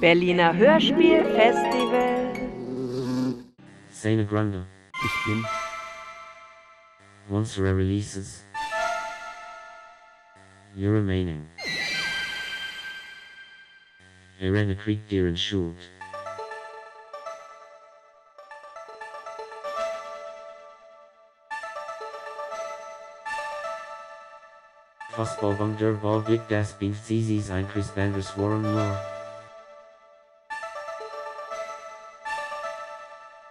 Berliner Hörspielfestival. Seine Grande, ich bin. Once re releases, you're remaining. Irene Creek Deer and Shoot. Fußball wunderbar big das bin sie Ein Chris Banders Warren Moore.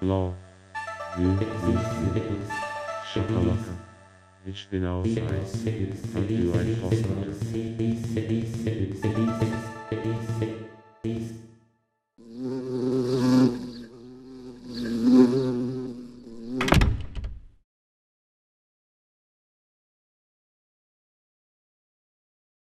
Law. Süßes, Ich bin aus Eis, und du ein Hoffnung.